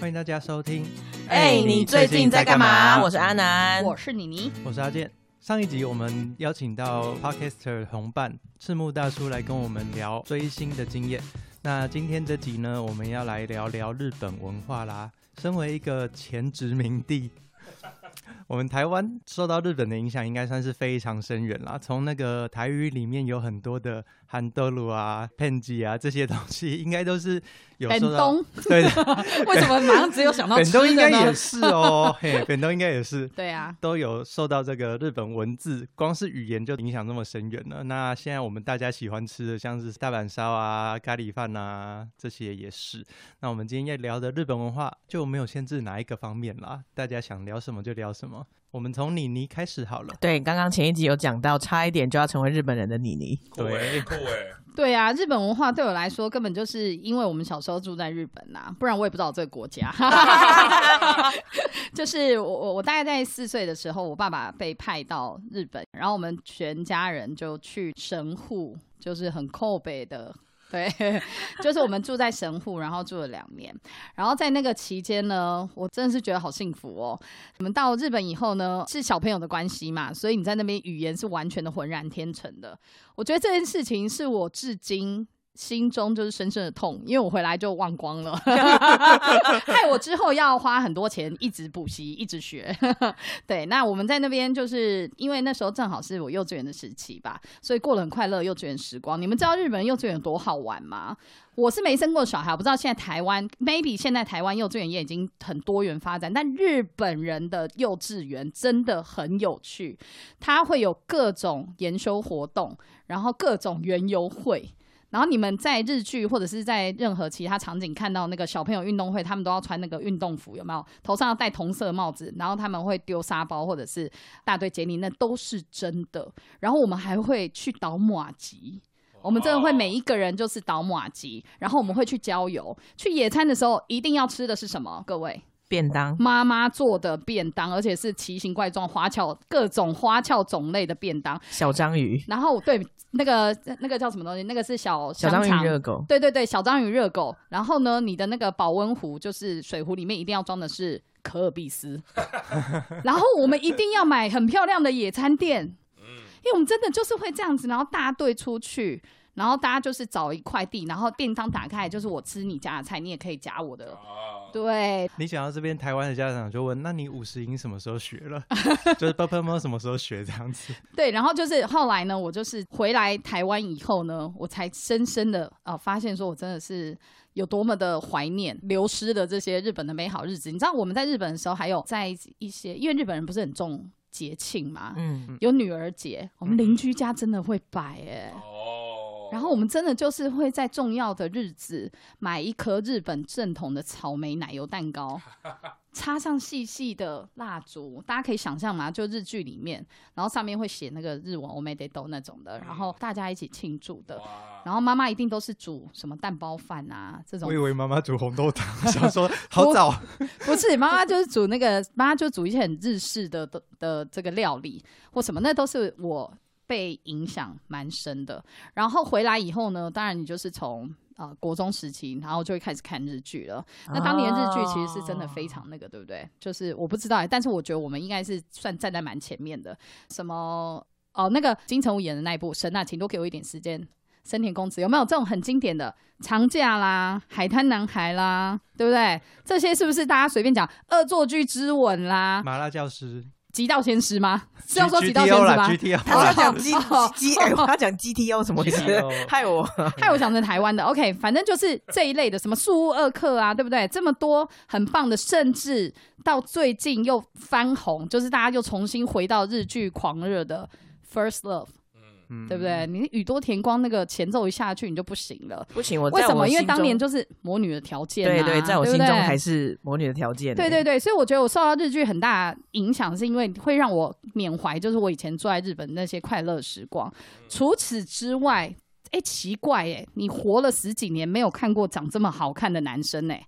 欢迎大家收听。哎，你最近在干嘛？我是阿南，我是妮妮，我是阿健。上一集我们邀请到 Podcaster 同伴赤木大叔来跟我们聊追星的经验。那今天这集呢，我们要来聊聊日本文化啦。身为一个前殖民地。我们台湾受到日本的影响，应该算是非常深远啦。从那个台语里面有很多的韩德鲁啊、片吉啊这些东西，应该都是有受到。对，为什么马上只有想到本东应该也是哦，嘿，本东应该也是。对啊，都有受到这个日本文字，光是语言就影响这么深远了。那现在我们大家喜欢吃的，像是大阪烧啊、咖喱饭啊，这些也是。那我们今天要聊的日本文化，就没有限制哪一个方面啦，大家想聊什么就聊什么。我们从妮妮开始好了。对，刚刚前一集有讲到，差一点就要成为日本人的妮妮。对，酷哎。对啊，日本文化对我来说，根本就是因为我们小时候住在日本呐，不然我也不知道这个国家。就是我我我大概在四岁的时候，我爸爸被派到日本，然后我们全家人就去神户，就是很靠北的。对，就是我们住在神户，然后住了两年，然后在那个期间呢，我真的是觉得好幸福哦。我们到日本以后呢，是小朋友的关系嘛，所以你在那边语言是完全的浑然天成的。我觉得这件事情是我至今。心中就是深深的痛，因为我回来就忘光了，害我之后要花很多钱一直补习，一直学。对，那我们在那边就是因为那时候正好是我幼稚园的时期吧，所以过了很快乐幼稚园时光。你们知道日本幼稚园有多好玩吗？我是没生过小孩，我不知道现在台湾 maybe 现在台湾幼稚园也已经很多元发展，但日本人的幼稚园真的很有趣，它会有各种研修活动，然后各种园游会。然后你们在日剧或者是在任何其他场景看到那个小朋友运动会，他们都要穿那个运动服，有没有？头上要戴同色帽子，然后他们会丢沙包或者是大队接力，那都是真的。然后我们还会去倒马吉，我们真的会每一个人就是倒马吉，然后我们会去郊游，去野餐的时候一定要吃的是什么？各位。便当，妈妈做的便当，而且是奇形怪状、花俏各种花俏种类的便当。小章鱼，然后对那个那个叫什么东西？那个是小小章鱼热狗。对对对，小章鱼热狗。然后呢，你的那个保温壶就是水壶里面一定要装的是可尔必斯。然后我们一定要买很漂亮的野餐垫，因为我们真的就是会这样子，然后大队出去。然后大家就是找一块地，然后便当打开，就是我吃你家的菜，你也可以夹我的。对。你想到这边，台湾的家长就问：那你五十音什么时候学了？就是爸爸妈妈什么时候学这样子？对。然后就是后来呢，我就是回来台湾以后呢，我才深深的啊发现，说我真的是有多么的怀念流失的这些日本的美好日子。你知道我们在日本的时候，还有在一些，因为日本人不是很重节庆嘛，嗯，有女儿节，我们邻居家真的会摆哎。然后我们真的就是会在重要的日子买一颗日本正统的草莓奶油蛋糕，插上细细的蜡烛，大家可以想象嘛，就日剧里面，然后上面会写那个日文 o m e d e 那种的，然后大家一起庆祝的。然后妈妈一定都是煮什么蛋包饭啊这种。我以为妈妈煮红豆汤，想说好早。不是，妈妈就是煮那个，妈妈就煮一些很日式的的的这个料理或什么，那都是我。被影响蛮深的，然后回来以后呢，当然你就是从呃国中时期，然后就会开始看日剧了。那当年日剧其实是真的非常那个，对不对？就是我不知道，但是我觉得我们应该是算站在蛮前面的。什么哦，那个金城武演的那一部《神啊，请多给我一点时间》，森田公子有没有这种很经典的长假啦、海滩男孩啦，对不对？这些是不是大家随便讲？恶作剧之吻啦，麻辣教师。极道先师吗？是要说极道先师吗？他要讲 G G，他讲 G T O 什么意思？害我害我想成台湾的。OK，反正就是这一类的，什么树屋二课啊，对不对？这么多很棒的，甚至到最近又翻红，就是大家又重新回到日剧狂热的 First Love。对不对？你宇多田光那个前奏一下去，你就不行了。不行，我为什么？因为当年就是魔女的条件。对对，在我心中还是魔女的条件。对对对，所以我觉得我受到日剧很大影响，是因为会让我缅怀，就是我以前住在日本那些快乐时光。除此之外，哎，奇怪哎，你活了十几年没有看过长这么好看的男生哎。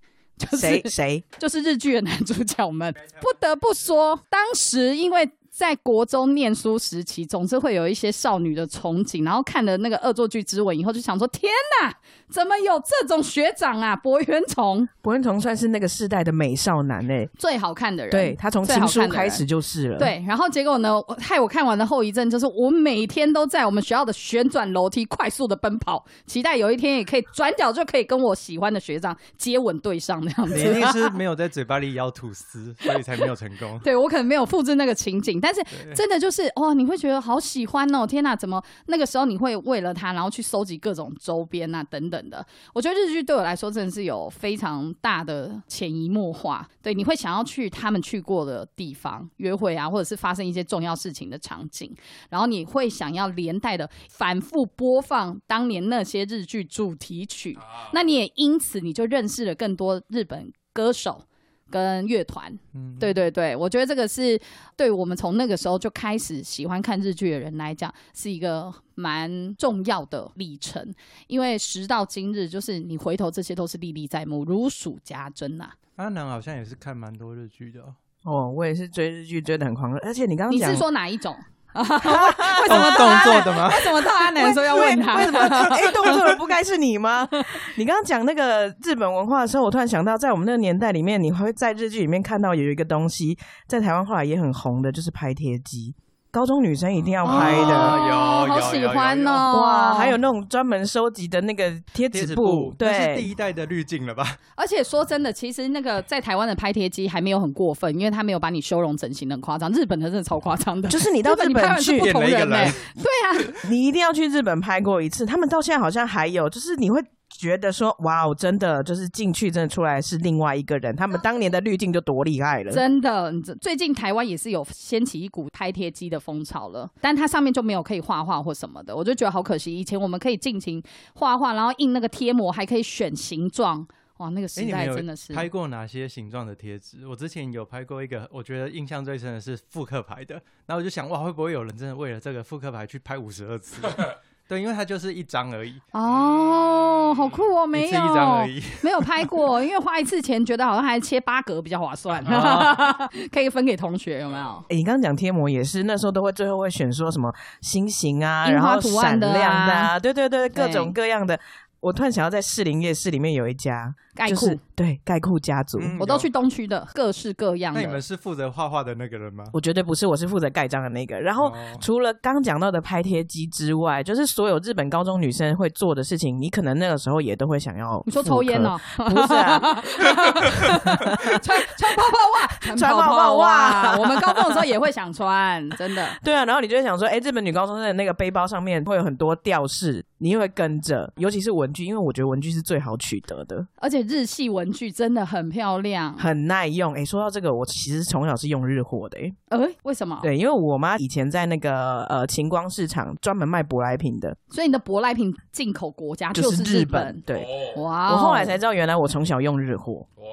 谁谁 就是日剧的男主角们，不得不说，当时因为在国中念书时期，总是会有一些少女的憧憬，然后看了那个《恶作剧之吻》以后，就想说：天哪，怎么有这种学长啊？博元崇博元崇算是那个世代的美少男诶、最好看的人，对他从情书开始就是了。，对，然后结果呢？害我看完的后遗症就是，我每天都在我们学校的旋转楼梯快速的奔跑，期待有一天也可以转角就可以跟我喜欢的学长接吻对上那样子。你一定是没有在嘴巴里咬吐司，所以才没有成功。对我可能没有复制那个情景，但是真的就是哦，你会觉得好喜欢哦！天哪，怎么那个时候你会为了它，然后去收集各种周边啊等等的？我觉得日剧对我来说真的是有非常大的潜移默化，对，你会想要去他们去过的地方约会啊，或者是发生一些重要事情的场景，然后你会想要连带的反复播放当年那些日剧主题曲，那你也因此你就认识了更多日本歌手。跟乐团，嗯，对对对，我觉得这个是对我们从那个时候就开始喜欢看日剧的人来讲，是一个蛮重要的历程。因为时到今日，就是你回头这些都是历历在目，如数家珍呐、阿南好像也是看蛮多日剧的哦。哦，我也是追日剧追的很狂热，而且你刚刚讲你是说哪一种？为什么动作的吗？为什么到阿南说要问他？为什么？哎，动作的不该是你吗？你刚刚讲那个日本文化的时候，我突然想到，在我们那个年代里面，你会在日剧里面看到有一个东西，在台湾后来也很红的，就是拍贴机。高中女生一定要拍的。哦有好喜欢哦！哇，还有那种专门收集的那个贴贴纸纸布布，，那是第一，代的滤镜了吧？而且说真的，其实那个在台湾的拍贴机还没有很过分，因为他没有把你修容整形的很夸张。日本的真的超夸张的，就是你到日 日本去不，同人对啊，你一定要去日本拍过一次。他们到现在好像还有，就是你会觉得说，哇哦，真的就是进去真的出来是另外一个人。他们当年的滤镜就多厉害了。真的，这最近台湾也是有掀起一股胎贴机的风潮了，但它上面就没有可以画画或什么的，我就觉得好可惜。以前我们可以尽情画画，然后印那个贴膜，还可以选形状，哇，那个哎，时代真的是。拍过哪些形状的贴纸？我之前有拍过一个，我觉得印象最深的是复刻牌的，然后我就想，哇，会不会有人真的为了这个复刻牌去拍五十二次？对，因为它就是一张而已，哦，好酷哦！没有，一张而已。没有拍过，因为花一次钱觉得好像还切八格比较划算，哦可以分给同学，有没有？哎、你刚刚讲贴膜也是，那时候都会最后会选说什么心形啊，然后闪图案的亮的啊对对对，各对种各样的。我突然想要，在士林夜市里面有一家，盖库、就是对盖库家族。嗯我都去东区的，各式各样的。那你们是负责画画的那个人吗？我绝对不是，我是负责盖章的那个。然后哦除了刚讲到的拍贴机之外，就是所有日本高中女生会做的事情，你可能那个时候也都会想要。你说抽烟？哦？不是啊，穿 穿泡泡袜，穿穿泡泡。袜我们高中的时候也会想穿，真的。对啊，然后你就会想说，哎，日本女高中生的那个背包上面会有很多吊饰，你也会跟着，尤其是文具，因为我觉得文具是最好取得的，而且日系文具真的很漂亮。很耐用。哎，说到这个，我其实从小是用日货的，哎，呃，为什么？对，因为我妈以前在那个呃晴光市场专门卖舶来品的，所以你的舶来品进口国家就是日本。对，哇哦，我后来才知道，原来我从小用日货。哇，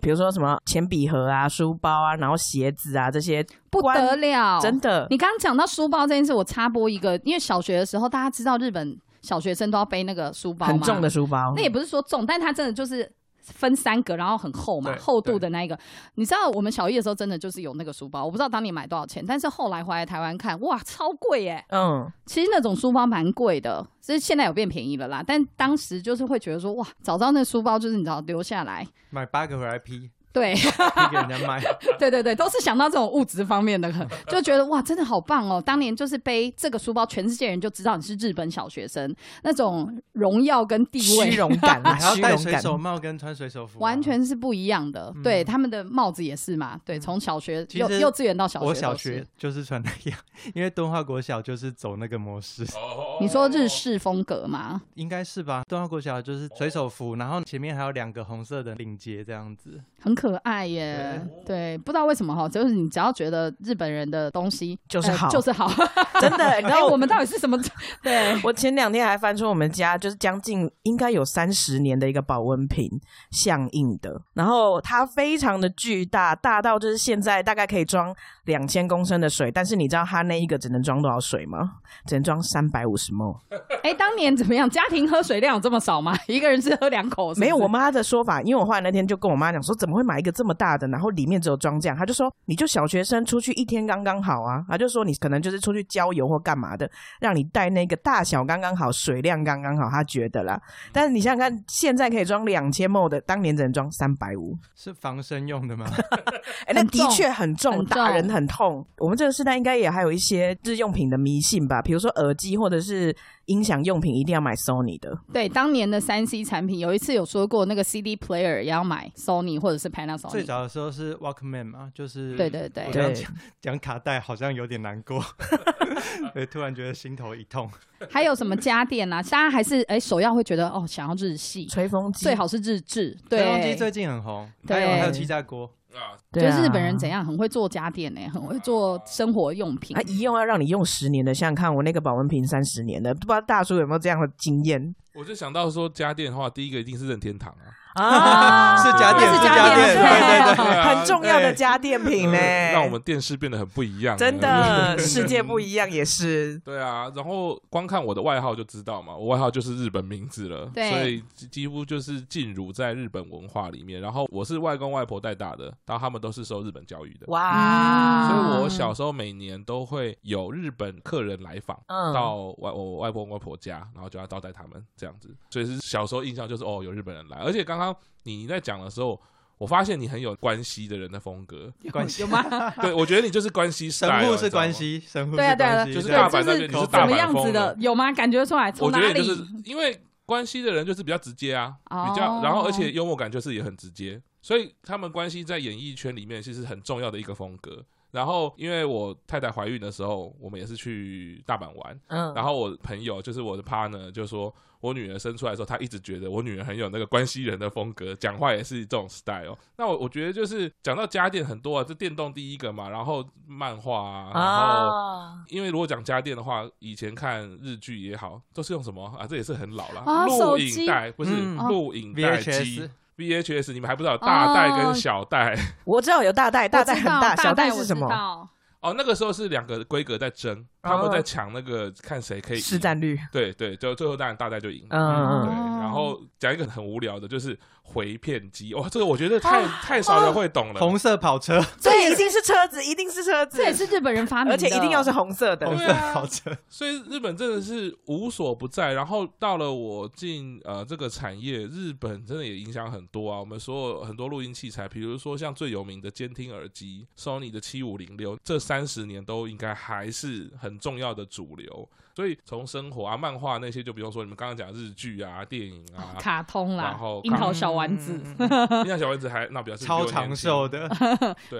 比如说什么铅笔盒啊、书包啊，然后鞋子啊这些，不得了，真的你刚刚讲到书包这件事，我插播一个，因为小学的时候，大家知道日本小学生都要背那个书包嘛很重的，书包。那也不是说重，但它真的就是。分三格，然后很厚嘛，厚度的那一个，你知道我们小一的时候真的就是有那个书包，我不知道当年买多少钱，但是后来回来台湾看，哇，超贵耶！嗯，其实那种书包蛮贵的，所以现在有变便宜了啦。但当时就是会觉得说，哇，早知道那书包就是你知道留下来，买八个回来批，对，批给人家卖。对对对，都是想到这种物质方面的，就觉得哇，真的好棒哦！当年就是背这个书包，全世界人就知道你是日本小学生，那种荣耀跟地位虚荣感 还要戴。水手帽跟穿水手服啊，完全是不一样的。嗯对，他们的帽子也是嘛，对，从小学幼幼稚园到小学，我小学。就是穿那样，因为敦化国小就是走那个模式，哦你说日式风格吗？应该是吧？敦化国小就是水手服，然后前面还有两个红色的领结这样子。很可爱耶，对，不知道为什么哈，就是你只要觉得日本人的东西呃就是好就是好。真的，然哎，后我们到底是什么？对，我前两天还翻出我们家就是将近应该有三十年的一个保温瓶，象印的，然后它非常的巨大，大到就是现在大概可以装两千公升的水，但是你知道它那一个只能装多少水吗？只能装三百五十 ml。哎，当年怎么样？家庭喝水量有这么少吗？一个人是喝两口是是？没有，我妈的说法，因为我后来那天就跟我妈讲说，怎么会买买一个这么大的，然后里面只有装这样？他就说你就小学生出去一天刚刚好啊，他就说你可能就是出去郊游或干嘛的，让你带那个大小刚刚好，水量刚刚好，他觉得啦。但是你想想看，现在可以装两千 ml 的，当年只能装三百五，是防身用的吗？哎，那的确很重，很打人很痛。我们这个时代应该也还有一些日用品的迷信吧，比如说耳机或者是音响用品，一定要买 Sony 的。对，当年的三 C 产品，有一次有说过，那个 CD player 也要买 Sony 或者是 Panasonic。最早的时候是 Walkman 嘛，就是对对对讲讲卡带好像有点难过，对，突然觉得心头一痛。还有什么家电啊？大家还是哎首要会觉得哦，想要日系，吹风机最好是日制。吹风机，最近很红，对还有还有气炸锅，啊，就对啊。日本人怎样很会做家电呢、很会做生活用品。啊，。一用要让你用十年的，想想看，我那个保温瓶三十年的，不知道大叔有没有这样的经验？我就想到说家电的话，第一个一定是任天堂啊，啊是家电是是家电，家电对对对。很重要的家电品呢，让我们电视变得很不一样，真的 世界不一样，也是。对啊，然后光看我的外号就知道嘛，我外号就是日本名字了，对。所以几几乎就是进入在日本文化里面。然后我是外公外婆带大的，然后他们都是受日本教育的，哇，所以啊我小时候每年都会有日本客人来访，嗯。到外我外公外婆家，然后就要招待他们这样子。所以是小时候印象就是哦，有日本人来，而且刚刚你你在讲的时候。我发现你很有关系的人的风格，关系有吗？对我觉得你就是关西 style，神户是关系，神户对啊对啊就是，大阪那就是边你是大怎么样阪风的子的？有吗？感觉出来从哪里？我觉得就是因为关系的人就是比较直接啊，哦比较，然后而且幽默感就是也很直接，所以他们关系在演艺圈里面其实很重要的一个风格。然后因为我太太怀孕的时候，我们也是去大阪玩，嗯然后我朋友就是我的 partner 就说。我女儿生出来的时候，她一直觉得我女儿很有那个关西人的风格，讲话也是这种 style。那我我觉得就是讲到家电很多啊，这电动第一个嘛，然后漫画啊，然后啊，因为如果讲家电的话，以前看日剧也好，都是用什么啊？这也是很老了。啊录影带不是嗯录影带机。VHS，你们还不知道大袋跟小袋。我知道有大袋，大袋很大，小袋袋是什么？么？哦。那个时候是两个规格在争，他们在抢那个看谁可以赢市。占率，对对，就最后当然大概就赢。嗯对，嗯，然后讲一个很无聊的，就是回片机。哇，这个我觉得太太少人会懂了。红色跑车，这一定是车子，一定是车子这，也是日本人发明的，而且一定要是红色的红。色跑车，所以日本真的是无所不在。然后到了我进呃这个产业，日本真的也影响很多啊。我们所有很多录音器材，比如说像最有名的监听耳机，Sony 的七五零六，这三十年都应该还是很重要的主流。所以从生活啊、漫画那些，就比如说，你们刚刚讲日剧啊、电影啊，卡通啦然后，樱桃小丸子，嗯嗯嗯嗯你像小丸子还那表示超长寿，的，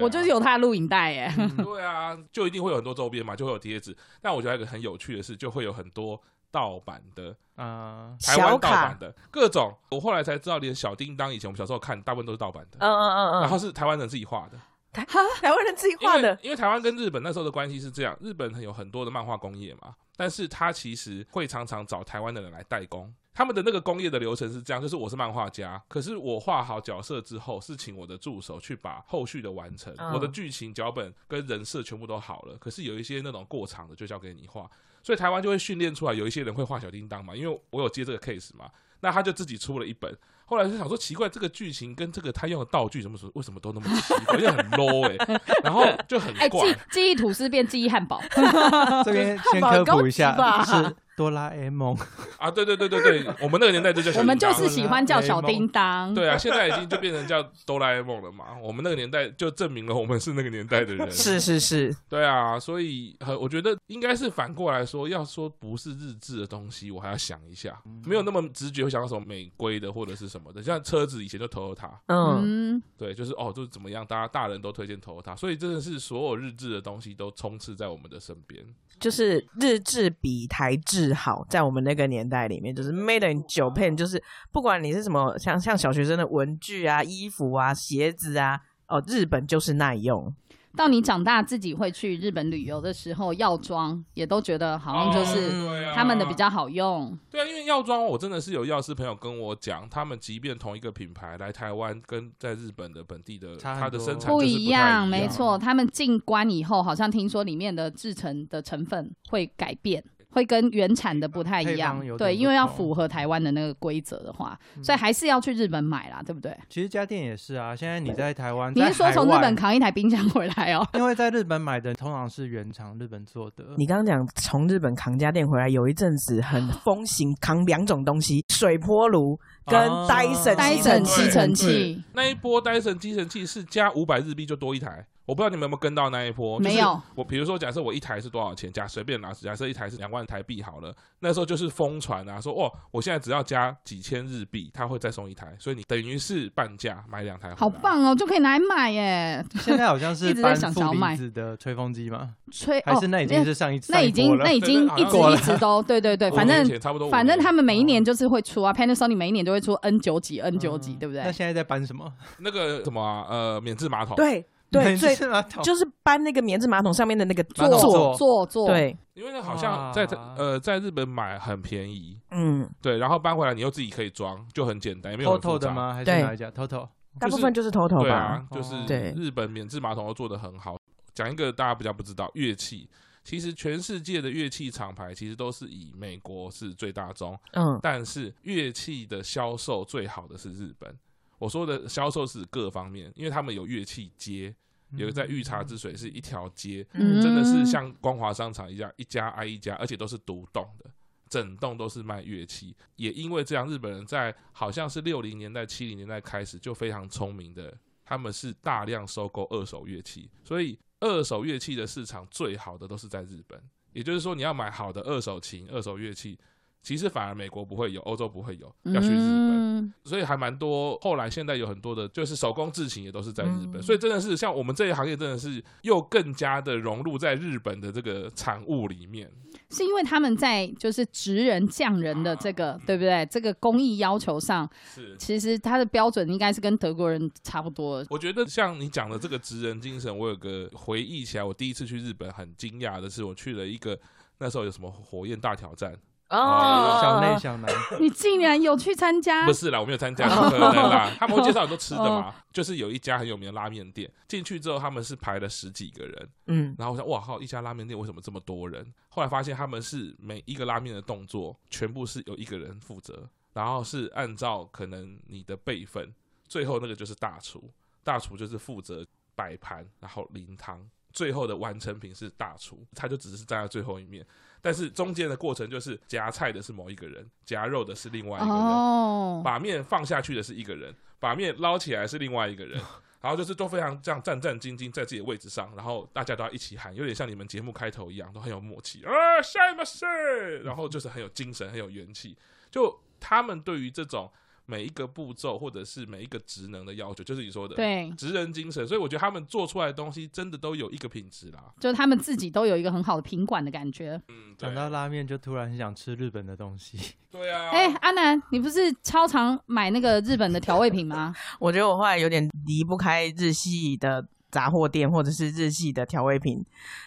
我就是有他的录影带耶。对啊，就一定会有很多周边嘛，就会有贴纸。但我觉得还有一个很有趣的是，就会有很多盗版的啊，台湾盗版，的各种，我后来才知道，连小叮当以前我们小时候看，大部分都是盗版的，嗯嗯嗯嗯，然后是台湾人自己画的。台湾人自己画的，因为台湾跟日本那时候的关系是这样，日本有很多的漫画工业嘛，但是他其实会常常找台湾的人来代工。他们的那个工业的流程是这样，就是我是漫画家，可是我画好角色之后，是请我的助手去把后续的完成，嗯我的剧情、脚本跟人设全部都好了，可是有一些那种过场的就交给你画，所以台湾就会训练出来有一些人会画小叮当嘛，因为我有接这个 case 嘛，那他就自己出了一本。后来就想说奇怪，这个剧情跟这个他用的道具什么什么为什么都那么奇怪，就很 low 哎、然后就很哎，怪记。记忆吐司变记忆汉堡，这边先科普一下 吧，是哆啦 A 梦，啊，对对对对对，我们那个年代就叫小我们就是喜欢叫小叮当。对啊，现在已经就变成叫哆啦 A 梦了嘛。我们那个年代就证明了我们是那个年代的人。是是是，对啊，所以很我觉得应该是反过来说，要说不是日志的东西，我还要想一下，没有那么直觉会想到什么美规的或者是什么的。像车子以前就 Toyota，嗯，嗯，对，就是哦，就是怎么样，大家大人都推荐 Toyota，所以真的是所有日制的东西都充斥在我们的身边。就是日制比台制好，在我们那个年代里面，就是 Made in Japan，就是不管你是什么，像像小学生的文具啊、衣服啊、鞋子啊，哦，日本就是耐用。到你长大自己会去日本旅游的时候，药妆也都觉得好像就哦是他们的比较好用。对啊，因为药妆我真的是有药师朋友跟我讲，他们即便同一个品牌来台湾，跟在日本的本地的它的生产不一样，没错，他们进关以后，好像听说里面的制成的成分会改变，会跟原产的不太一样对，因为要符合台湾的那个规则的话，嗯所以还是要去日本买啦，对不对？其实家电也是啊，现在你在台湾，你是说从日本扛一台冰箱回来哦？因为在日本买的通常是原厂日本做的，你刚刚讲从日本扛家电回来，有一阵子很 风行扛两种东西，水波炉跟哦戴森戴吸尘器森吸尘器那一波戴森吸尘器是加五百日币就多一台，我不知道你们有没有跟到那一波。就是没有我比如说，假设我一台是多少钱？假随便拿，假设一台是两万台币好了，那时候就是疯传啊，说哦，我现在只要加几千日币，他会再送一台，所以你等于是半价买两台。好！棒哦，就可以拿来买耶！现在好像是一直在搬负想想要卖离子的吹风机吗，吹还是哦那已经是上一那已经那已经一直一直都对对对，反正差不多，反正他们每一年就是会出啊，Panasonic 每一年都会出 N 九几 N 九几，对不对那？现在在搬什么？那个什么啊呃免治马桶，对对，最就是搬那个棉质马桶上面的那个马桶座，座做做，对，因为那好像在哇呃在日本买很便宜，嗯，对，然后搬回来你又自己可以装，就很简单，也没有很 Toto 复杂的？吗？还是哪一家？Toto 大部分就是头头吧对啊，，就是哦对日本免质马桶都做的很好。讲一个大家比较不知道，乐器，其实全世界的乐器厂牌其实都是以美国是最大宗，嗯但是乐器的销售最好的是日本。我说的销售是各方面，因为他们有乐器街，有在御茶之水是一条街，嗯真的是像光华商场一样，一家挨一家，而且都是独栋的，整栋都是卖乐器。也因为这样，日本人在好像是六零年代、七零年代开始就非常聪明的，他们是大量收购二手乐器，所以二手乐器的市场最好的都是在日本。也就是说，你要买好的二手琴、二手乐器，其实反而美国不会有，欧洲不会有，要去日本。嗯，所以还蛮多。后来现在有很多的，就是手工制琴也都是在日本，嗯所以真的是像我们这一行业，真的是又更加的融入在日本的这个产物里面。是因为他们在就是职人匠人的这个对不对？这个工艺要求上，是，其实它的标准应该是跟德国人差不多。我觉得像你讲的这个职人精神，我有个回忆起来，我第一次去日本很惊讶的是，我去了一个那时候有什么火焰大挑战，哦，小内小南，你竟然有去参加？不？是啦，我没有参加，不可能啦。他们会介绍很多吃的嘛，就是有一家很有名的拉面店，进去之后他们是排了十几个人，嗯。然后我想，哇靠，一家拉面店为什么这么多人？后来发现他们是每一个拉面的动作全部是有一个人负责，然后是按照可能你的辈分，最后那个就是大厨，大厨就是负责摆盘，然后淋汤，最后的完成品是大厨，他就只是站在最后一面，但是中间的过程就是夹菜的是某一个人，夹肉的是另外一个人，哦，把面放下去的是一个人，把面捞起来是另外一个人，然后就是都非常这样战战兢兢在自己的位置上，然后大家都要一起喊，有点像你们节目开头一样，都很有默契。啊，下一个是，然后就是很有精神，很有元气。就他们对于这种每一个步骤或者是每一个职能的要求，就是你说的对，职人精神，所以我觉得他们做出来的东西真的都有一个品质啦。就他们自己都有一个很好的品管的感觉。嗯，讲到拉面就突然很想吃日本的东西。对啊，哎、阿南，你不是超常买那个日本的调味品吗？我觉得我后来有点离不开日系的杂货店或者是日系的调味品，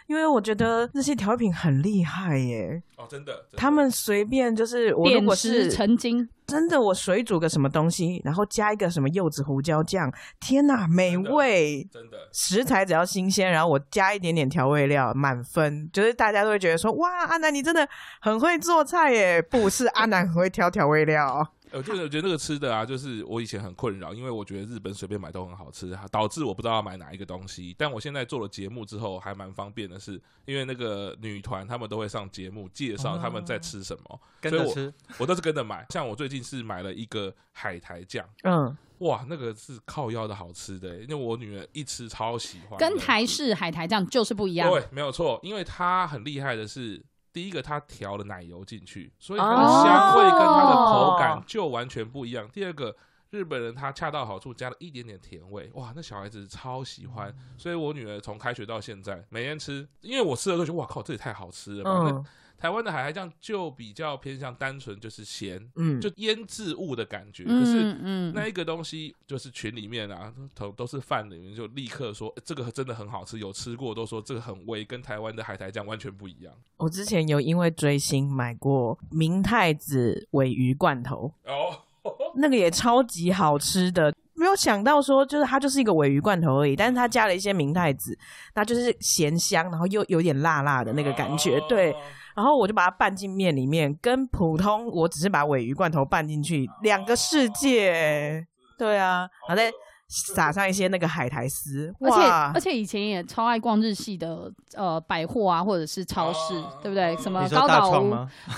因为我觉得日系调味品很厉害耶。哦，真的，真的他们随便就是我如点果石是成金，真的，我水煮个什么东西，然后加一个什么柚子胡椒酱，天哪，美味！真的食材只要新鲜，然后我加一点点调味料，满分。就是大家都会觉得说，哇，阿南你真的很会做菜耶！不是阿南很会挑调味料。我觉得，我觉得那个吃的啊，就是我以前很困扰，因为我觉得日本随便买都很好吃，导致我不知道要买哪一个东西。但我现在做了节目之后，还蛮方便的是，因为那个女团他们都会上节目介绍他们在吃什么，所以我跟着吃，我都是跟着买。像我最近是买了一个海苔酱，嗯，哇，那个是靠腰的好吃的，因为我女儿一吃超喜欢，跟台式海苔酱就是不一样。对，没有错，因为它很厉害的是，第一个它调了奶油进去，所以它的哦香味跟它的口感就完全不一样。第二个，日本人他恰到好处加了一点点甜味，哇，那小孩子超喜欢。所以我女儿从开学到现在每天吃，因为我吃了都觉得哇靠，这也太好吃了吧。嗯台湾的海苔酱就比较偏向单纯就是咸，嗯，就腌制物的感觉，可是。嗯嗯，那一个东西就是群里面啊，都都是饭里面就立刻说、欸这个真的很好吃，有吃过都说这个很微，跟台湾的海苔酱完全不一样。我之前有因为追星买过明太子尾鱼罐头，哦，那个也超级好吃的。没有想到说，就是它就是一个尾鱼罐头而已，但是它加了一些明太子，那就是咸香，然后又有点辣辣的那个感觉。对，然然后我就把它拌进面里面，跟普通我只是把尾鱼罐头拌进去，两个世界。对啊，然后再撒上一些那个海苔丝，而且而且以前也超爱逛日系的呃百货啊，或者是超市，对不对？什么高岛屋，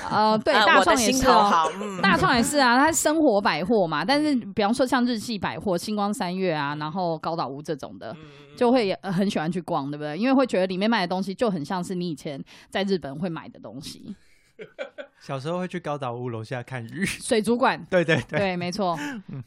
呃，对，啊大创也是哦。大创也是啊，它是生活百货嘛，但是比方说像日系百货、星光三月啊，然后高岛屋这种的，就会很喜欢去逛，对不对？因为会觉得里面卖的东西就很像是你以前在日本会买的东西。小时候会去高岛屋楼下看鱼。水族馆，对对对，对，没错。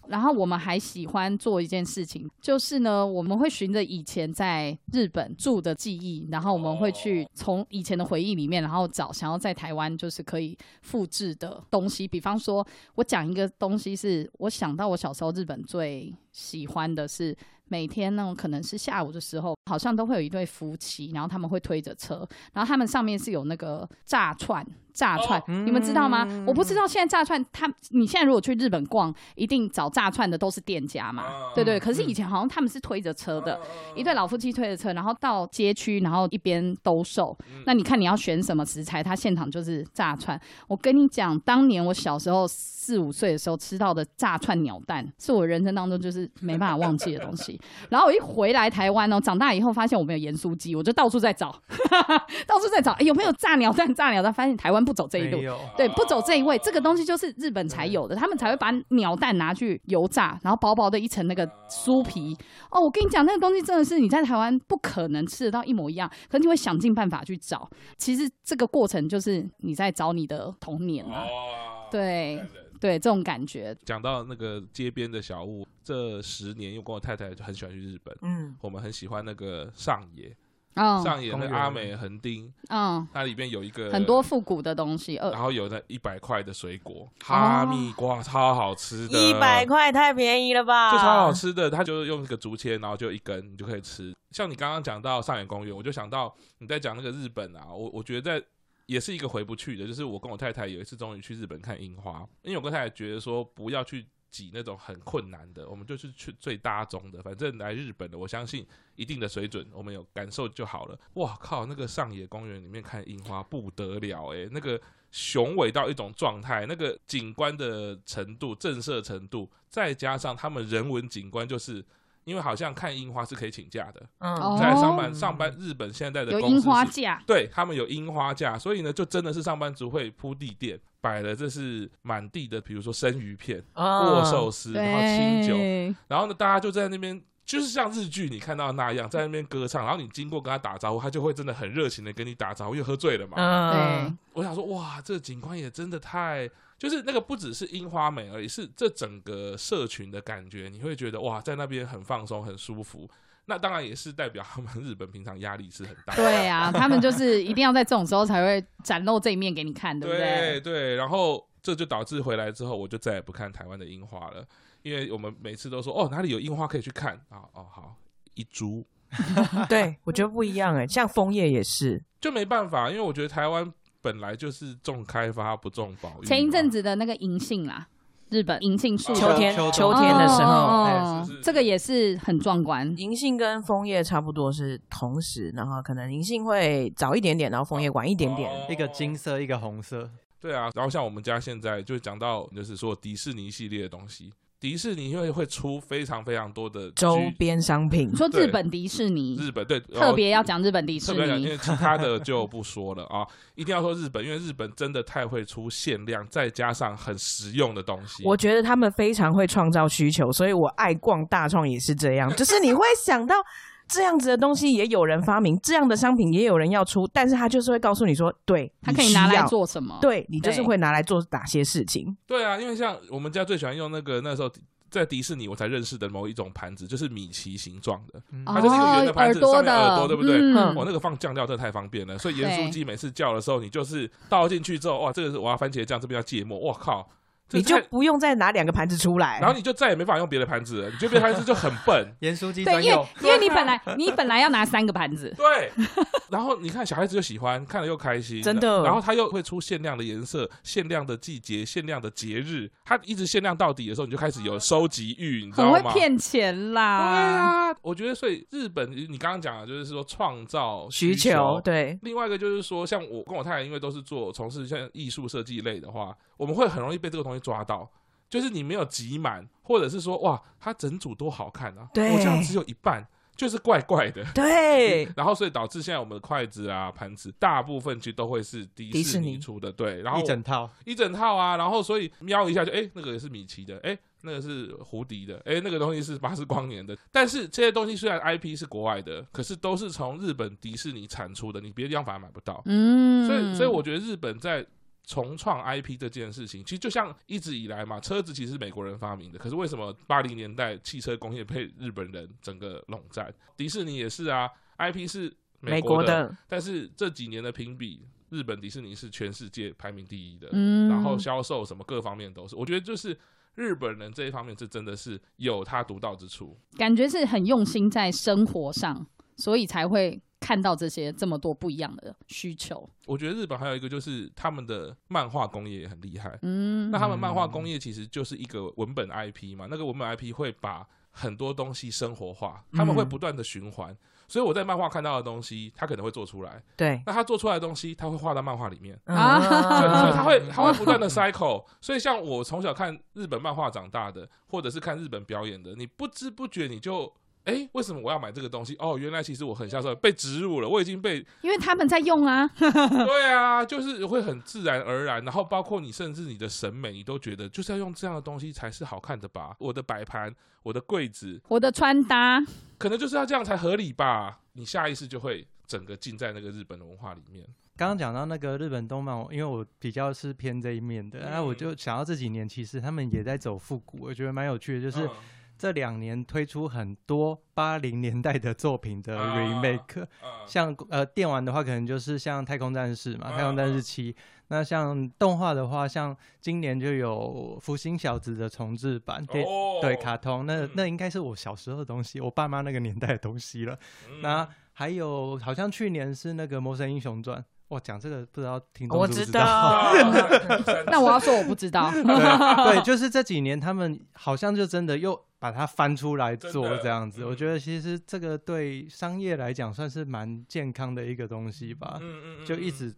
然后我们还喜欢做一件事情，就是呢，我们会循着以前在日本住的记忆，然后我们会去从以前的回忆里面，然后找想要在台湾就是可以复制的东西。比方说，我讲一个东西是，我想到我小时候日本最喜欢的是。每天那种可能是下午的时候，好像都会有一对夫妻，然后他们会推着车，然后他们上面是有那个炸串，炸串，你们知道吗？我不知道现在炸串，他你现在如果去日本逛，一定找炸串的都是店家嘛，对对。可是以前好像他们是推着车的，一对老夫妻推着车，然后到街区，然后一边兜售。那你看你要选什么食材，他现场就是炸串。我跟你讲，当年我小时候四五岁的时候吃到的炸串鸟蛋，是我人生当中就是没办法忘记的东西。然后我一回来台湾哦，长大以后发现我没有盐酥鸡，我就到处在找，到处在找、哎有没有炸鸟蛋？炸鸟蛋，发现台湾不走这一路。对，不走这一位，这个东西就是日本才有的，他们才会把鸟蛋拿去油炸，然后薄薄的一层那个酥皮。哦，我跟你讲，那个东西真的是你在台湾不可能吃得到一模一样，可是你会想尽办法去找。其实这个过程就是你在找你的童年啊，哦，对对，这种感觉。讲到那个街边的小物，这十年，因为我跟我太太就很喜欢去日本，嗯，我们很喜欢那个上野，嗯。上野那公园个阿美横丁，嗯，它里面有一个很多，复古的东西，呃然，后有那一百块的水果，哈密瓜超好吃的，一百块太便宜了吧？就超好吃的，它就是用一个竹签，然后就一根，你就可以吃。像你刚刚讲到上野公园，我就想到你在讲那个日本啊，我我觉得在也是一个回不去的，就是我跟我太太有一次终于去日本看樱花，因为我跟太太觉得说不要去挤那种很困难的，我们就是去最大众的，反正来日本的，我相信一定的水准，我们有感受就好了。哇靠，那个上野公园里面看樱花不得了诶、那个雄伟到一种状态，那个景观的程度、震慑程度，再加上他们人文景观，就是因为好像看樱花是可以请假的，嗯，哦。在上班上班日本现在的有樱公司是花假，对他们有樱花假，所以呢，就真的是上班族会铺地垫，摆了这是满地的，比如说生鱼片、哦握寿司，然后清酒，然后呢，大家就在那边。就是像日剧你看到那样，在那边歌唱，然后你经过跟他打招呼，他就会真的很热情的跟你打招呼，因为喝醉了嘛。嗯，我想说，哇，这景观也真的太，就是那个不只是樱花美而已，是这整个社群的感觉，你会觉得哇，在那边很放松、很舒服。那当然也是代表他们日本平常压力是很大的。对啊，他们就是一定要在这种时候才会展露这一面给你看，对不对对？对，然后这就导致回来之后，我就再也不看台湾的樱花了，因为我们每次都说哦哪里有樱花可以去看啊哦好一株 对，我觉得不一样哎，像枫叶也是，就没办法，因为我觉得台湾本来就是重开发不重保育。前一阵子的那个银杏啦，日本银杏树秋天秋天的时候，这个也是很壮观。银杏跟枫叶差不多是同时，然后可能银杏会早一点点，然后枫叶晚一点点。哦一个金色，一个红色。对啊，然后像我们家现在就讲到就是说迪士尼系列的东西，迪士尼因为会出非常非常多的周居边商品你，说日本迪士尼日本对特别要讲日本迪士特别讲，因尼为，其他的就不说了啊，一定要说日本，因为日本真的太会出限量，再加上很实用的东西。我觉得他们非常会创造需求，所以我爱逛大创也是这样，就是你会想到。这样子的东西也有人发明，这样的商品也有人要出，但是他就是会告诉你说，对，他可以拿来做什么？对你就是对。会拿来做哪些事情。对啊，因为像我们家最喜欢用那个那时候在迪士尼我才认识的某一种盘子，就是米奇形状的，它就是一个圆的盘子耳朵的。上面耳朵对不对？嗯。我、那个放酱料真的太方便了，所以盐酥对。鸡每次叫的时候，你就是倒进去之后，哇，这个是我要番茄酱，这边要芥末，哇靠！这你就不用再拿两个盘子出来。然后你就再也没法用别的盘子了，你觉得别的盘子就很笨。盐酥鸡对，因为，因为你本来你本来要拿三个盘子，对，然后你看小孩子就喜欢，看了又开心，真的然后他又会出限量的颜色、限量的季节、限量的节日，他一直限量到底的时候，你就开始有收集欲，你知很道吗？很会骗钱啦对。啊，我觉得所以日本，你刚刚讲的就是说创造需求求，对，另外一个就是说，像我跟我太太，因为都是做从事像艺术设计类的话，我们会很容易被这个东西抓到。就是你没有集满，或者是说哇，它整组都好看啊，对我这样只有一半，就是怪怪的。对，然后所以导致现在我们的筷子啊、盘子，大部分其实都会是迪士尼尼出的，对，然后一整套，一整套啊，然后所以瞄一下就哎，那个也是米奇的，哎，那个是胡迪的，哎，那个东西是巴斯光年的。但是这些东西虽然 IP 是国外的，可是都是从日本迪士尼产出的，你别的地方反而买不到。嗯，所以，所以我觉得日本在重创 IP 这件事情，其实就像一直以来嘛，车子其实是美国人发明的，可是为什么八零年代汽车工业被日本人整个垄断？迪士尼也是啊，IP 是美国国的，但是这几年的评比，日本迪士尼是全世界排名第一的，嗯然后销售什么各方面都是，我觉得就是日本人这一方面是真的是有他独到之处。感觉是很用心在生活上，所以才会看到这些这么多不一样的需求。我觉得日本还有一个就是他们的漫画工业也很厉害，嗯，那他们漫画工业其实就是一个文本 IP 嘛，那个文本 IP 会把很多东西生活化，他们会不断的循环。所以我在漫画看到的东西，他可能会做出来。对，那他做出来的东西，他会画到漫画里面。啊所以，他会他会不断的嗯 cycle。所以，像我从小看日本漫画长大的，或者是看日本表演的，你不知不觉你就，哎，为什么我要买这个东西？哦，原来其实我很销售被植入了，我已经被因为他们在用啊，对啊，就是会很自然而然。然后，包括你甚至你的审美，你都觉得就是要用这样的东西才是好看的吧？我的摆盘，我的柜子，我的穿搭，可能就是要这样才合理吧？你下意识就会整个浸在那个日本的文化里面。刚刚讲到那个日本动漫，因为我比较是偏这一面的，嗯那、我就想到这几年其实他们也在走复古，我觉得蛮有趣的，就是嗯这两年推出很多八零年代的作品的啊 remake，、嗯像呃电玩的话，可能就是像太空战士嘛，嗯太空战士七。那像动画的话，像今年就有福星小子的重制版，对、哦对，卡通，那嗯。那应该是我小时候的东西，我爸妈那个年代的东西了。嗯。那还有好像去年是那个《魔神英雄传》，哇，讲这个不知道听懂我知知不知道。那我要说我不知道。对对，就是这几年他们好像就真的又把它翻出来做这样子。嗯我觉得其实这个对商业来讲算是蛮健康的一个东西吧，嗯嗯嗯就一直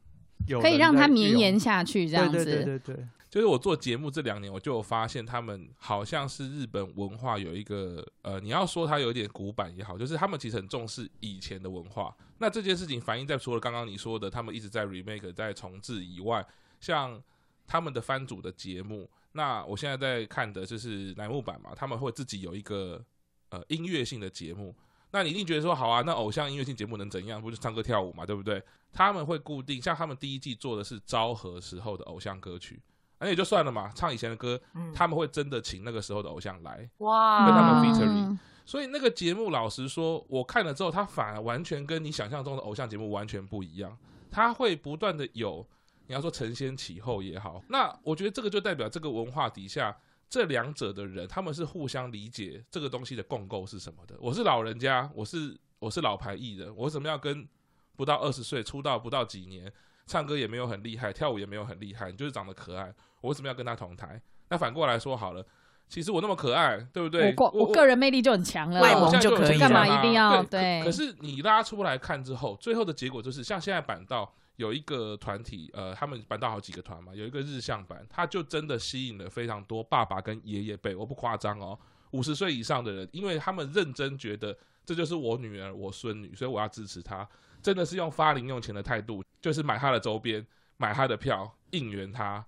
有可以让它绵延下去，这样子。对对对对对，就是我做节目这两年，我就有发现他们好像是日本文化有一个呃，你要说它有点古板也好，就是他们其实很重视以前的文化。那这件事情反映在除了刚刚你说的，他们一直在 remake 在重置以外，像他们的番组的节目，那我现在在看的就是乃木坂嘛，他们会自己有一个呃音乐性的节目。那你一定觉得说好啊，那偶像音乐性节目能怎样？不就唱歌跳舞嘛，对不对？他们会固定，像他们第一季做的是昭和时候的偶像歌曲，那也就算了嘛，唱以前的歌，嗯他们会真的请那个时候的偶像来。哇，跟他们嗯 featuring 所以那个节目，老实说，我看了之后，它反而完全跟你想象中的偶像节目完全不一样。它会不断的有，你要说承先启后也好，那我觉得这个就代表这个文化底下这两者的人，他们是互相理解这个东西的共构是什么的。我是老人家，我是我是老牌艺人，我为什么样跟不到二十岁出道不到几年，唱歌也没有很厉害，跳舞也没有很厉害，你就是长得可爱，我为什么要跟他同台？那反过来说好了。其实我那么可爱，对不对？我个我个人魅力就很强了，卖萌就可以干嘛一定要对对可？可是你拉出来看之后，最后的结果就是，像现在板道有一个团体，呃，他们板道好几个团嘛，有一个日向版，他就真的吸引了非常多爸爸跟爷爷辈，我不夸张哦，五十岁以上的人，因为他们认真觉得这就是我女儿、我孙女，所以我要支持她，真的是用发零用钱的态度，就是买他的周边，买他的票，应援他。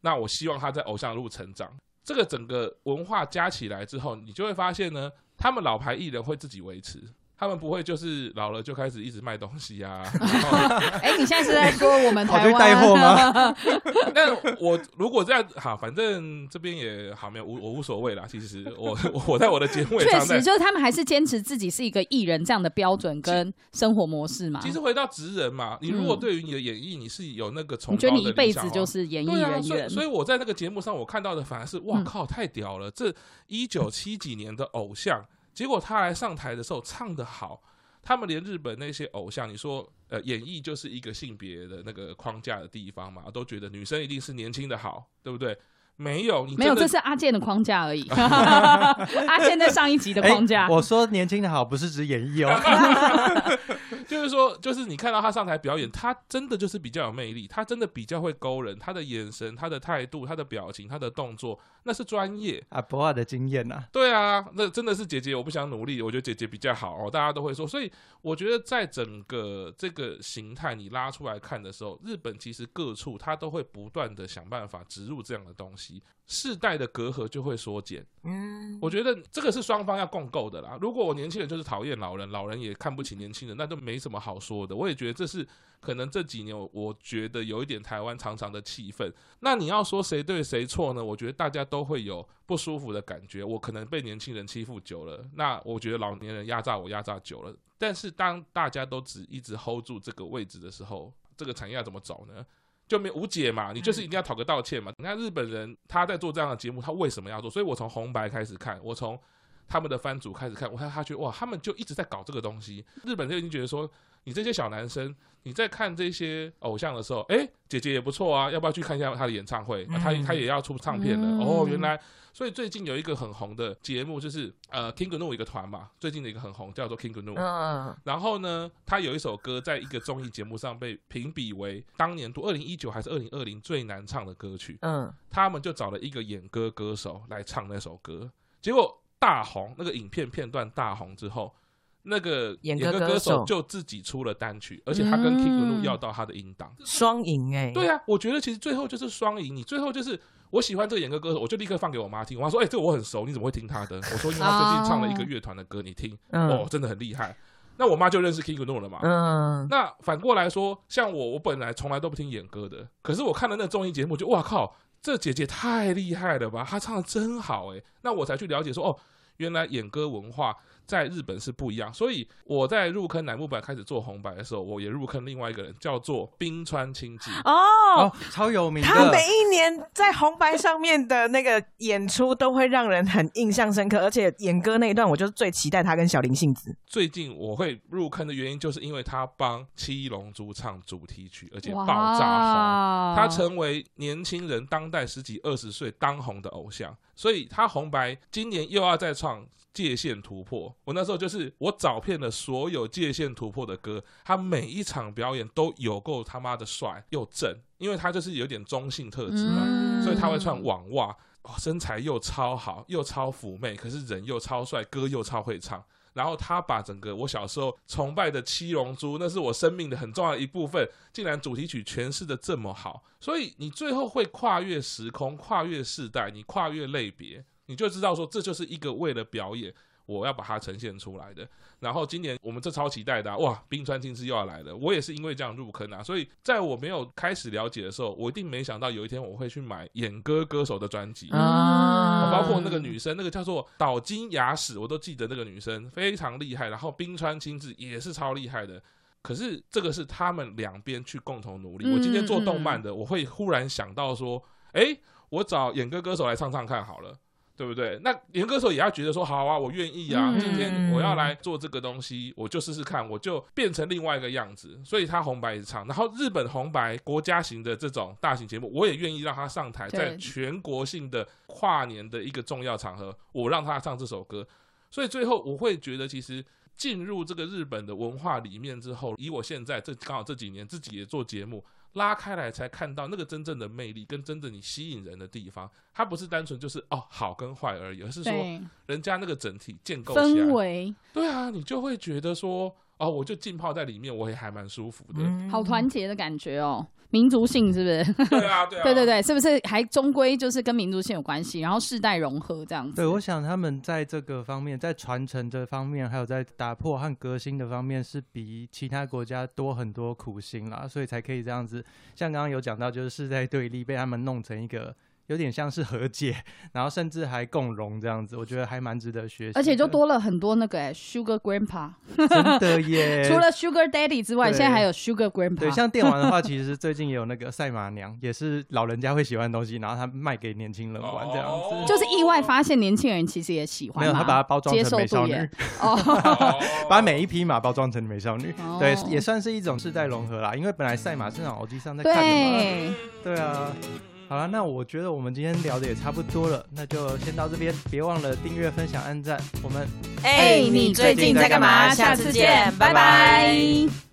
那我希望他在偶像路成长。这个整个文化加起来之后，你就会发现呢，他们老牌艺人会自己维持，他们不会就是老了就开始一直卖东西啊。哎，你现在是在说我们台湾带货吗？但我如果这样好，反正这边也好没有无我无所谓啦。其实我 我在我的节目也确实，就是他们还是坚持自己是一个艺人这样的标准跟生活模式嘛。其实回到职人嘛，你如果嗯对于你的演艺你是有那个崇你觉高的理想得你一辈子就是演艺对啊，人员？所以所以我在那个节目上我看到的反而是哇嗯靠，太屌了！这一九七几年的偶像，结果他来上台的时候唱的好。他们连日本那些偶像，你说呃，演绎就是一个性别的那个框架的地方嘛，都觉得女生一定是年轻的好，对不对？没有，你没有，这是阿健的框架而已。阿健在上一集的框架哎，我说年轻的好，不是指演绎哦。就是说，就是你看到他上台表演，他真的就是比较有魅力，他真的比较会勾人，他的眼神、他的态度、他的表情、他的动作，那是专业。啊，博尔的经验呐，对啊，那真的是姐姐，我不想努力，我觉得姐姐比较好哦，大家都会说。所以我觉得在整个这个形态你拉出来看的时候，日本其实各处它都会不断的想办法植入这样的东西，世代的隔阂就会缩减。嗯，我觉得这个是双方要共构的啦。如果我年轻人就是讨厌老人，老人也看不起年轻人，那就没什么好说的。我也觉得这是可能这几年我我觉得有一点台湾常常的气氛。那你要说谁对谁错呢？我觉得大家都会有不舒服的感觉。我可能被年轻人欺负久了，那我觉得老年人压榨我压榨久了。但是当大家都只一直 hold 住这个位置的时候，这个产业要怎么走呢？就没无解嘛，你就是一定要讨个道歉嘛。你看日本人他在做这样的节目，他为什么要做？所以我从红白开始看，我从他们的番组开始看，我看他觉得哇，他们就一直在搞这个东西。日本就已经觉得说，你这些小男生，你在看这些偶像的时候，哎，姐姐也不错啊，要不要去看一下他的演唱会？啊、他嗯他也要出唱片了、嗯哦，原来。所以最近有一个很红的节目，就是呃 King Gnu 一个团嘛，最近的一个很红，叫做 King Gnu。嗯，然后呢，他有一首歌在一个综艺节目上被评比为当年度二零一九还是二零二零最难唱的歌曲。嗯，他们就找了一个演歌歌手来唱那首歌，结果大红，那个影片片段大红之后，那个演歌歌手就自己出了单曲，而且他跟嗯 King Gnu 要到他的音档。双赢哎，对啊，我觉得其实最后就是双赢，你最后就是。我喜欢这个演歌歌手，我就立刻放给我妈听。我妈说：“哎、这个我很熟，你怎么会听他的？”我说：“因为他最近唱了一个乐团的歌，你听，哦，嗯真的很厉害。”那我妈就认识 King Gnu 了嘛。嗯，那反过来说，像我，我本来从来都不听演歌的，可是我看了那综艺节目，就哇靠，这姐姐太厉害了吧，她唱的真好诶。那我才去了解说，哦，原来演歌文化在日本是不一样。所以我在入坑乃木坂开始做红白的时候，我也入坑另外一个人，叫做冰川清志。哦哦，，超有名的他每，一年在红白上面的那个演出都会让人很印象深刻，而且演歌那一段，我就是最期待他跟小林幸子。最近我会入坑的原因，就是因为他帮《七龙珠》唱主题曲，而且爆炸红。他成为年轻人当代十几二十岁当红的偶像，所以他红白今年又要再创界限突破。我那时候就是我找遍了所有界限突破的歌，他每一场表演都有够他妈的帅又正，因为他就是有点中性特质嘛，嗯所以他会穿网袜，哦，身材又超好，又超妩媚，可是人又超帅，歌又超会唱。然后他把整个我小时候崇拜的七龙珠，那是我生命的很重要的一部分，竟然主题曲诠释的这么好，所以你最后会跨越时空、跨越世代，你跨越类别，你就知道说这就是一个为了表演，我要把它呈现出来的。然后今年我们这超期待的啊、哇，冰川金枝又要来了，我也是因为这样入坑啊，所以在我没有开始了解的时候，我一定没想到有一天我会去买演歌歌手的专辑。啊包括那个女生，那个叫做岛津雅史，我都记得那个女生非常厉害。然后冰川亲自也是超厉害的。可是这个是他们两边去共同努力。嗯我今天做动漫的，我会忽然想到说，哎，我找演歌歌手来唱唱看好了。对不对？那演歌手也要觉得说好啊，我愿意啊。嗯今天我要来做这个东西，我就试试看，我就变成另外一个样子。所以他红白也唱，然后日本红白国家型的这种大型节目，我也愿意让他上台，在全国性的跨年的一个重要场合，我让他唱这首歌。所以最后我会觉得，其实进入这个日本的文化里面之后，以我现在这刚好这几年自己也做节目，拉开来才看到那个真正的魅力跟真正你吸引人的地方。它不是单纯就是哦好跟坏而已，而是说人家那个整体建构氛围对啊，你就会觉得说哦，我就浸泡在里面，我也还蛮舒服的。嗯好团结的感觉哦。民族性，是不是？对啊，对啊，对对对，是不是还终归就是跟民族性有关系，然后世代融合这样子。对，我想他们在这个方面，在传承这方面，还有在打破和革新的方面，是比其他国家多很多苦心啦，所以才可以这样子。像刚刚有讲到，就是世代对立被他们弄成一个。有点像是和解，然后甚至还共荣这样子，我觉得还蛮值得学习。而且就多了很多那个 Sugar Grandpa，真的耶！除了 Sugar Daddy 之外，现在还有 Sugar Grandpa。对，像电玩的话，其实 最近也有那个赛马娘，也是老人家会喜欢的东西，然后他卖给年轻人玩这样子。就是意外发现年轻人其实也喜欢，没有他把它包装成美少女 哦，把每一匹马包装成美少女，对，也算是一种世代融合啦。因为本来赛马是让耳机上在看的嘛，对啊。好了，那我觉得我们今天聊的也差不多了，那就先到这边，别忘了订阅、分享、按赞。我们哎，你最近在干嘛？下次见，拜拜。